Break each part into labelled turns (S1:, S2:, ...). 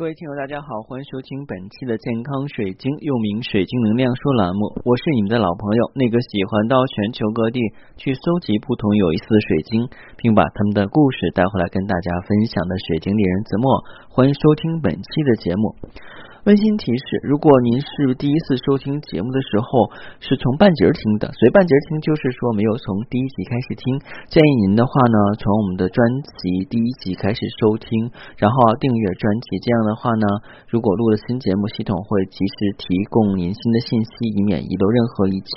S1: 各位听友，大家好，欢迎收听本期的健康水晶，又名水晶能量说栏目。我是你们的老朋友，那个喜欢到全球各地去搜集不同有意思的水晶，并把他们的故事带回来跟大家分享的水晶猎人子墨。欢迎收听本期的节目。温馨提示：如果您是第一次收听节目的时候，是从半截听的，所以半截听就是说没有从第一集开始听。建议您的话呢，从我们的专辑第一集开始收听，然后订阅专辑。这样的话呢，如果录了新节目，系统会及时提供您新的信息，以免遗漏任何一期。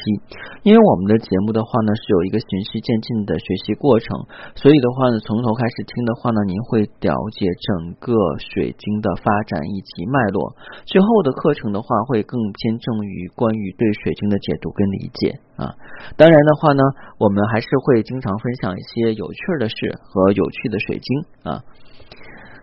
S1: 因为我们的节目的话呢，是有一个循序渐进的学习过程，所以的话呢，从头开始听的话呢，您会了解整个水晶的发展以及脉络。之后的课程的话，会更偏重于关于对水晶的解读跟理解啊。当然的话呢，我们还是会经常分享一些有趣的事和有趣的水晶啊。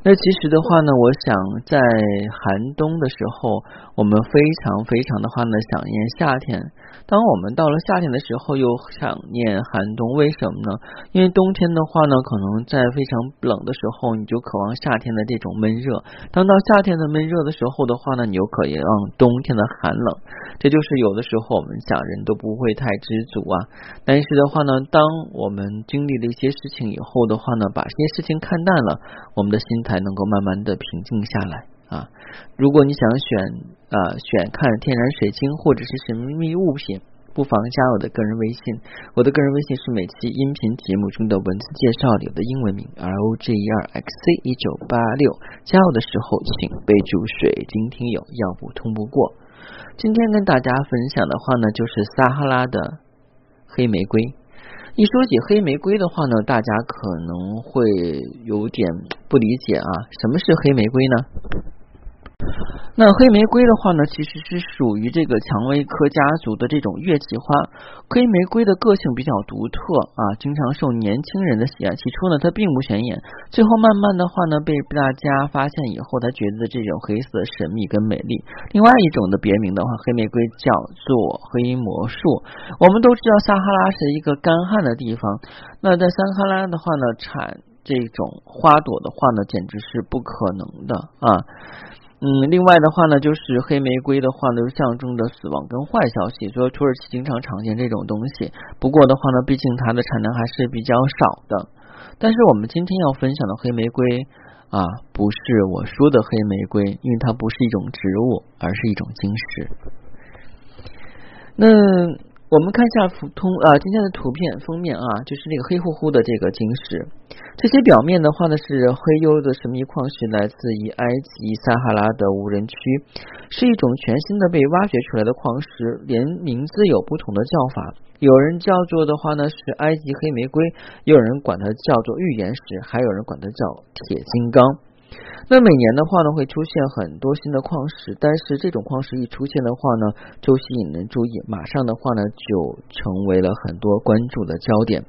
S1: 那其实的话呢，我想在寒冬的时候，我们非常非常的话呢，想念夏天。当我们到了夏天的时候，又想念寒冬，为什么呢？因为冬天的话呢，可能在非常冷的时候，你就渴望夏天的这种闷热；当到夏天的闷热的时候的话呢，你又渴望冬天的寒冷。这就是有的时候我们想人都不会太知足啊。但是的话呢，当我们经历了一些事情以后的话呢，把这些事情看淡了，我们的心才能够慢慢的平静下来。啊，如果你想选啊选看天然水晶或者是神秘物品，不妨加我的个人微信。我的个人微信是每期音频节目中的文字介绍里的英文名 R O G E R X C 一九八六。加我的时候请备注水晶听友，要不通不过。今天跟大家分享的话呢，就是撒哈拉的黑玫瑰。一说起黑玫瑰的话呢，大家可能会有点不理解啊，什么是黑玫瑰呢？那黑玫瑰的话呢，其实是属于这个蔷薇科家族的这种月季花。黑玫瑰的个性比较独特啊，经常受年轻人的喜爱。起初呢，它并不显眼，最后慢慢的话呢，被大家发现以后，他觉得这种黑色神秘跟美丽。另外一种的别名的话，黑玫瑰叫做黑魔术。我们都知道撒哈拉是一个干旱的地方，那在撒哈拉的话呢，产这种花朵的话呢，简直是不可能的啊。嗯，另外的话呢，就是黑玫瑰的话呢，象征着死亡跟坏消息，所以土耳其经常常见这种东西。不过的话呢，毕竟它的产量还是比较少的。但是我们今天要分享的黑玫瑰啊，不是我说的黑玫瑰，因为它不是一种植物，而是一种晶石。那。我们看一下普通啊，今天的图片封面啊，就是那个黑乎乎的这个晶石。这些表面的话呢，是黑黝的神秘矿石，来自于埃及撒哈拉的无人区，是一种全新的被挖掘出来的矿石，连名字有不同的叫法。有人叫做的话呢是埃及黑玫瑰，也有人管它叫做预言石，还有人管它叫铁金刚。那每年的话呢，会出现很多新的矿石，但是这种矿石一出现的话呢，就吸引人注意，马上的话呢，就成为了很多关注的焦点。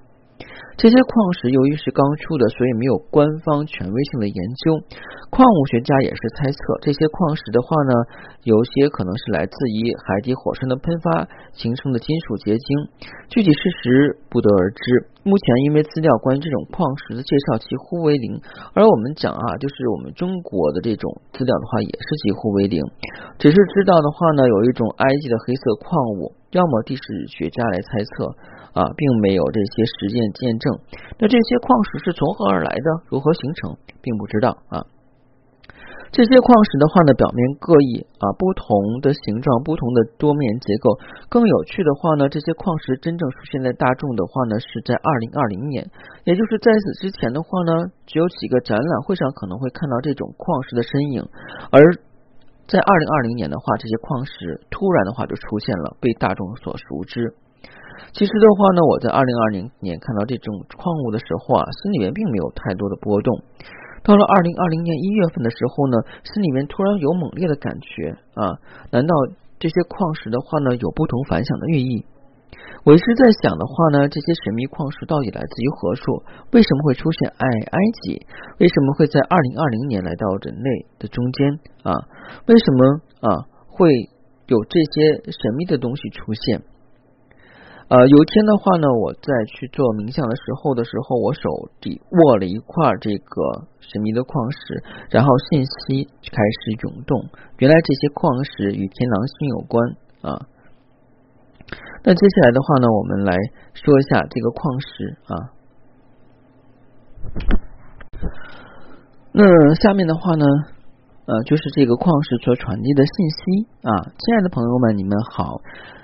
S1: 这些矿石由于是刚出的，所以没有官方权威性的研究。矿物学家也是猜测，这些矿石的话呢，有些可能是来自于海底火山的喷发形成的金属结晶，具体事实不得而知。目前因为资料关于这种矿石的介绍几乎为零，而我们讲啊，就是我们中国的这种资料的话，也是几乎为零。只是知道的话呢，有一种埃及的黑色矿物，要么地质学家来猜测。啊，并没有这些实践见证。那这些矿石是从何而来的？如何形成？并不知道啊。这些矿石的话呢，表面各异啊，不同的形状，不同的多面结构。更有趣的话呢，这些矿石真正出现在大众的话呢，是在二零二零年，也就是在此之前的话呢，只有几个展览会上可能会看到这种矿石的身影。而在二零二零年的话，这些矿石突然的话就出现了，被大众所熟知。其实的话呢，我在二零二零年看到这种矿物的时候啊，心里面并没有太多的波动。到了二零二零年一月份的时候呢，心里面突然有猛烈的感觉啊！难道这些矿石的话呢，有不同凡响的寓意？我一直在想的话呢，这些神秘矿石到底来自于何处？为什么会出现埃埃及？为什么会在二零二零年来到人类的中间啊？为什么啊会有这些神秘的东西出现？呃，有一天的话呢，我在去做冥想的时候的时候，我手底握了一块这个神秘的矿石，然后信息开始涌动。原来这些矿石与天狼星有关啊。那接下来的话呢，我们来说一下这个矿石啊。那下面的话呢，呃，就是这个矿石所传递的信息啊。亲爱的朋友们，你们好。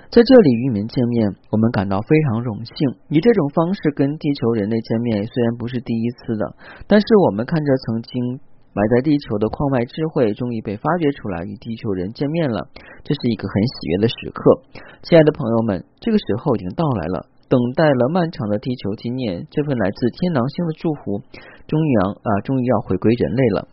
S1: 在这里与你们见面，我们感到非常荣幸。以这种方式跟地球人类见面，虽然不是第一次的，但是我们看着曾经埋在地球的矿脉智慧，终于被发掘出来，与地球人见面了，这是一个很喜悦的时刻。亲爱的朋友们，这个时候已经到来了，等待了漫长的地球纪念，这份来自天狼星的祝福，终于要啊，终于要回归人类了。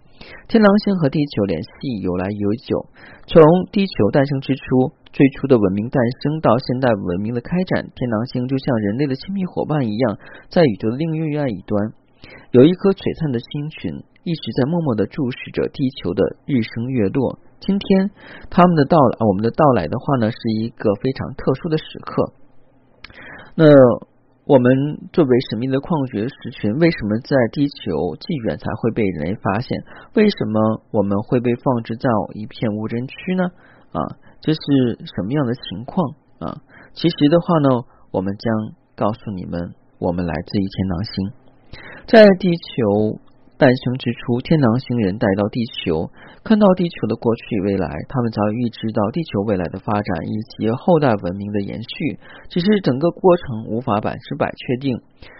S1: 天狼星和地球联系有来有久，从地球诞生之初，最初的文明诞生到现代文明的开展，天狼星就像人类的亲密伙伴一样，在宇宙的另外一端，有一颗璀璨的星群，一直在默默的注视着地球的日升月落。今天，他们的到来，我们的到来的话呢，是一个非常特殊的时刻。那。我们作为神秘的矿穴石群，为什么在地球既远才会被人类发现？为什么我们会被放置在一片无人区呢？啊，这是什么样的情况啊？其实的话呢，我们将告诉你们，我们来自于天狼星，在地球。诞生之初，天狼星人带到地球，看到地球的过去未来，他们早已预知到地球未来的发展以及后代文明的延续，只是整个过程无法百分之百确定。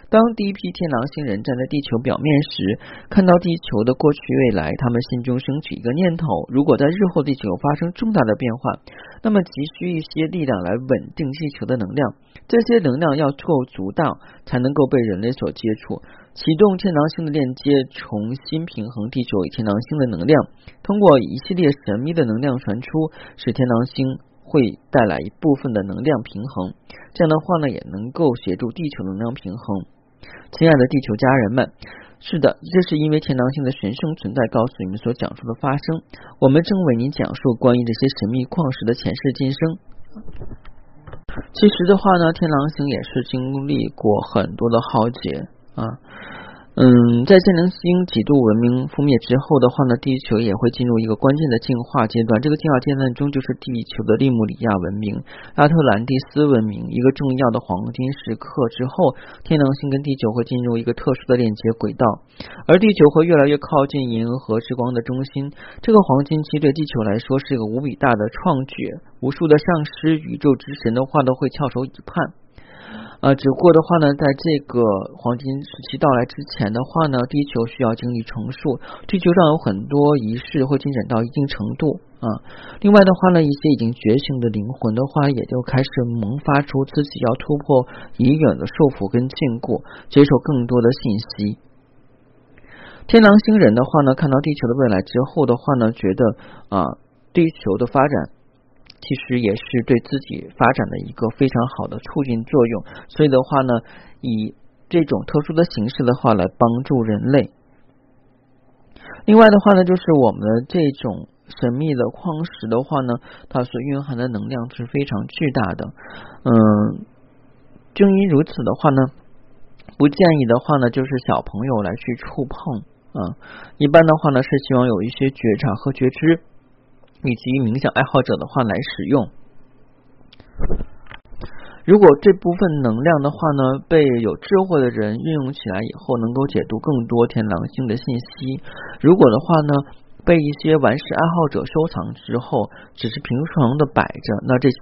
S1: 当第一批天狼星人站在地球表面时，看到地球的过去未来，他们心中升起一个念头：如果在日后地球发生重大的变化，那么急需一些力量来稳定地球的能量。这些能量要够足大，才能够被人类所接触。启动天狼星的链接，重新平衡地球与天狼星的能量。通过一系列神秘的能量传出，使天狼星会带来一部分的能量平衡。这样的话呢，也能够协助地球能量平衡。亲爱的地球家人们，是的，这是因为天狼星的神圣存在告诉你们所讲述的发生。我们正为您讲述关于这些神秘矿石的前世今生。其实的话呢，天狼星也是经历过很多的浩劫。啊。嗯，在天狼星几度文明覆灭之后的话呢，地球也会进入一个关键的进化阶段。这个进化阶段中，就是地球的利姆里亚文明、阿特兰蒂斯文明一个重要的黄金时刻之后，天狼星跟地球会进入一个特殊的链接轨道，而地球会越来越靠近银河之光的中心。这个黄金期对地球来说是一个无比大的创举，无数的上师、宇宙之神的话都会翘首以盼。啊，只不过的话呢，在这个黄金时期到来之前的话呢，地球需要经历重塑，地球上有很多仪式会进展到一定程度啊。另外的话呢，一些已经觉醒的灵魂的话，也就开始萌发出自己要突破已远的束缚跟禁锢，接受更多的信息。天狼星人的话呢，看到地球的未来之后的话呢，觉得啊，地球的发展。其实也是对自己发展的一个非常好的促进作用，所以的话呢，以这种特殊的形式的话来帮助人类。另外的话呢，就是我们的这种神秘的矿石的话呢，它所蕴含的能量是非常巨大的。嗯，正因如此的话呢，不建议的话呢，就是小朋友来去触碰啊。一般的话呢，是希望有一些觉察和觉知。以及冥想爱好者的话来使用。如果这部分能量的话呢，被有智慧的人运用起来以后，能够解读更多天狼星的信息。如果的话呢，被一些玩世爱好者收藏之后，只是平常的摆着，那这些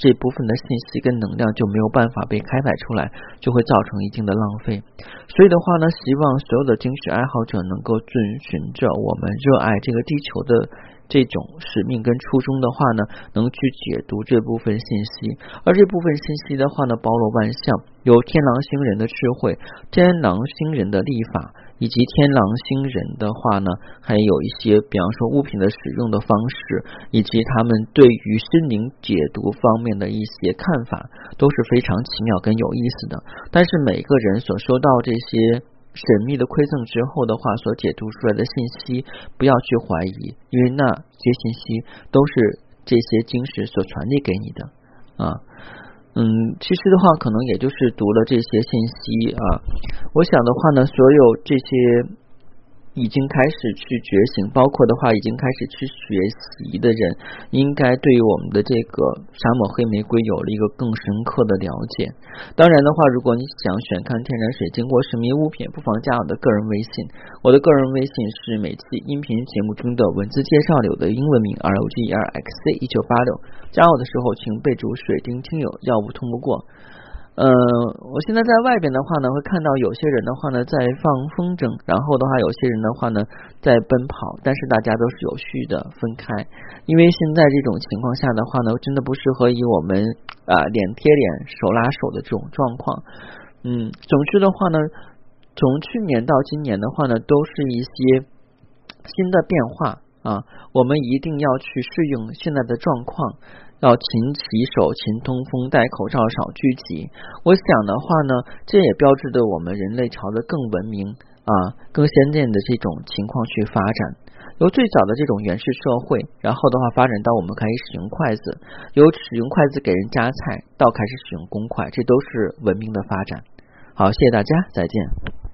S1: 这部分的信息跟能量就没有办法被开采出来，就会造成一定的浪费。所以的话呢，希望所有的精神爱好者能够遵循着我们热爱这个地球的。这种使命跟初衷的话呢，能去解读这部分信息，而这部分信息的话呢，包罗万象，有天狼星人的智慧，天狼星人的立法，以及天狼星人的话呢，还有一些，比方说物品的使用的方式，以及他们对于心灵解读方面的一些看法，都是非常奇妙跟有意思的。但是每个人所收到这些。神秘的馈赠之后的话，所解读出来的信息，不要去怀疑，因为那些信息都是这些晶石所传递给你的啊。嗯，其实的话，可能也就是读了这些信息啊。我想的话呢，所有这些。已经开始去觉醒，包括的话已经开始去学习的人，应该对于我们的这个沙漠黑玫瑰有了一个更深刻的了解。当然的话，如果你想选看天然水晶或神秘物品，不妨加我的个人微信。我的个人微信是每期音频节目中的文字介绍里的英文名 R O G E R X C 一九八六。加我的时候，请备注水晶听友，要不通不过。呃，我现在在外边的话呢，会看到有些人的话呢在放风筝，然后的话有些人的话呢在奔跑，但是大家都是有序的分开，因为现在这种情况下的话呢，真的不适合以我们啊脸贴脸手拉手的这种状况。嗯，总之的话呢，从去年到今年的话呢，都是一些新的变化啊，我们一定要去适应现在的状况。要勤洗手、勤通风、戴口罩、少聚集。我想的话呢，这也标志着我们人类朝着更文明啊、更先进的这种情况去发展。由最早的这种原始社会，然后的话发展到我们可以使用筷子，由使用筷子给人夹菜到开始使用公筷，这都是文明的发展。好，谢谢大家，再见。